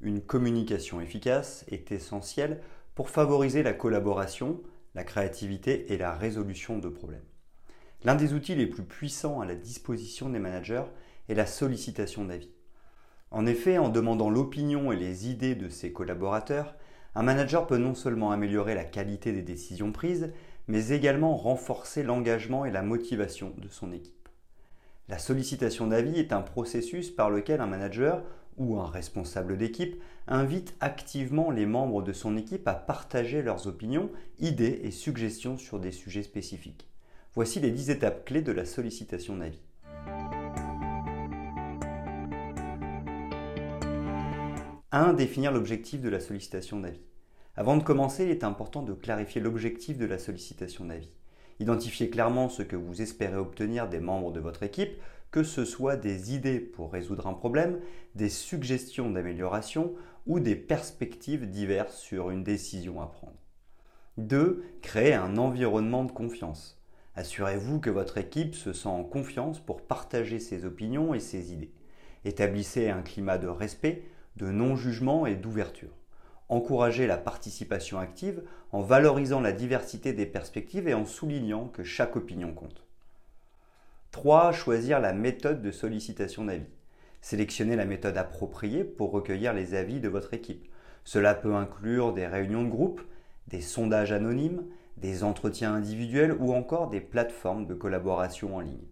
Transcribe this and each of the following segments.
une communication efficace est essentielle pour favoriser la collaboration, la créativité et la résolution de problèmes. L'un des outils les plus puissants à la disposition des managers est la sollicitation d'avis. En effet, en demandant l'opinion et les idées de ses collaborateurs, un manager peut non seulement améliorer la qualité des décisions prises, mais également renforcer l'engagement et la motivation de son équipe. La sollicitation d'avis est un processus par lequel un manager ou un responsable d'équipe invite activement les membres de son équipe à partager leurs opinions, idées et suggestions sur des sujets spécifiques. Voici les 10 étapes clés de la sollicitation d'avis. 1. Définir l'objectif de la sollicitation d'avis. Avant de commencer, il est important de clarifier l'objectif de la sollicitation d'avis. Identifiez clairement ce que vous espérez obtenir des membres de votre équipe, que ce soit des idées pour résoudre un problème, des suggestions d'amélioration ou des perspectives diverses sur une décision à prendre. 2. Créer un environnement de confiance. Assurez-vous que votre équipe se sent en confiance pour partager ses opinions et ses idées. Établissez un climat de respect, de non-jugement et d'ouverture. Encouragez la participation active en valorisant la diversité des perspectives et en soulignant que chaque opinion compte. 3. Choisir la méthode de sollicitation d'avis. Sélectionnez la méthode appropriée pour recueillir les avis de votre équipe. Cela peut inclure des réunions de groupe, des sondages anonymes, des entretiens individuels ou encore des plateformes de collaboration en ligne.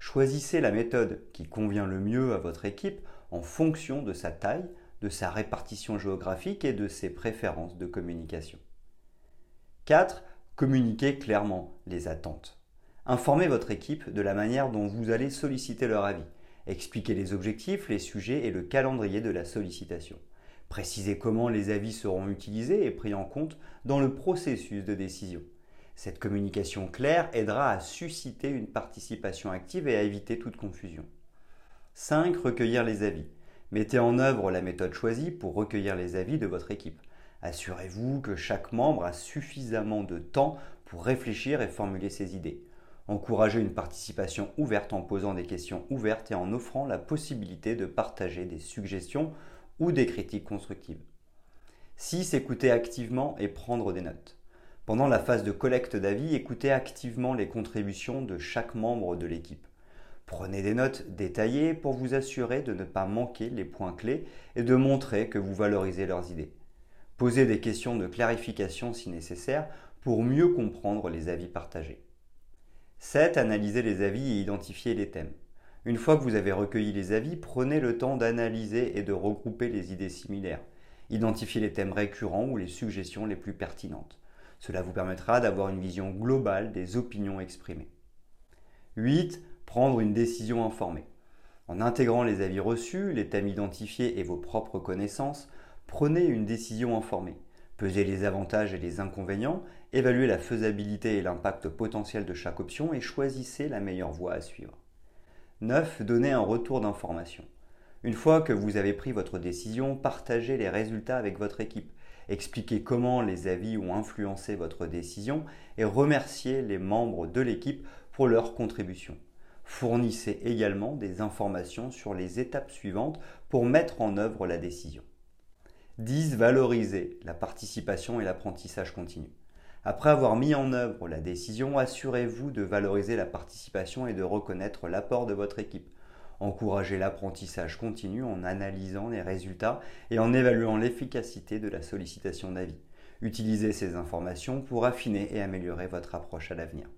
Choisissez la méthode qui convient le mieux à votre équipe en fonction de sa taille, de sa répartition géographique et de ses préférences de communication. 4. Communiquez clairement les attentes. Informez votre équipe de la manière dont vous allez solliciter leur avis. Expliquez les objectifs, les sujets et le calendrier de la sollicitation. Précisez comment les avis seront utilisés et pris en compte dans le processus de décision. Cette communication claire aidera à susciter une participation active et à éviter toute confusion. 5. Recueillir les avis. Mettez en œuvre la méthode choisie pour recueillir les avis de votre équipe. Assurez-vous que chaque membre a suffisamment de temps pour réfléchir et formuler ses idées. Encouragez une participation ouverte en posant des questions ouvertes et en offrant la possibilité de partager des suggestions ou des critiques constructives. 6. Écoutez activement et prendre des notes. Pendant la phase de collecte d'avis, écoutez activement les contributions de chaque membre de l'équipe. Prenez des notes détaillées pour vous assurer de ne pas manquer les points clés et de montrer que vous valorisez leurs idées. Posez des questions de clarification si nécessaire pour mieux comprendre les avis partagés. 7. Analyser les avis et identifier les thèmes. Une fois que vous avez recueilli les avis, prenez le temps d'analyser et de regrouper les idées similaires. Identifiez les thèmes récurrents ou les suggestions les plus pertinentes. Cela vous permettra d'avoir une vision globale des opinions exprimées. 8. Prendre une décision informée. En intégrant les avis reçus, les thèmes identifiés et vos propres connaissances, prenez une décision informée. Pesez les avantages et les inconvénients, évaluez la faisabilité et l'impact potentiel de chaque option et choisissez la meilleure voie à suivre. 9. Donnez un retour d'information. Une fois que vous avez pris votre décision, partagez les résultats avec votre équipe. Expliquez comment les avis ont influencé votre décision et remerciez les membres de l'équipe pour leur contribution. Fournissez également des informations sur les étapes suivantes pour mettre en œuvre la décision. 10. Valoriser la participation et l'apprentissage continu. Après avoir mis en œuvre la décision, assurez-vous de valoriser la participation et de reconnaître l'apport de votre équipe. Encouragez l'apprentissage continu en analysant les résultats et en évaluant l'efficacité de la sollicitation d'avis. Utilisez ces informations pour affiner et améliorer votre approche à l'avenir.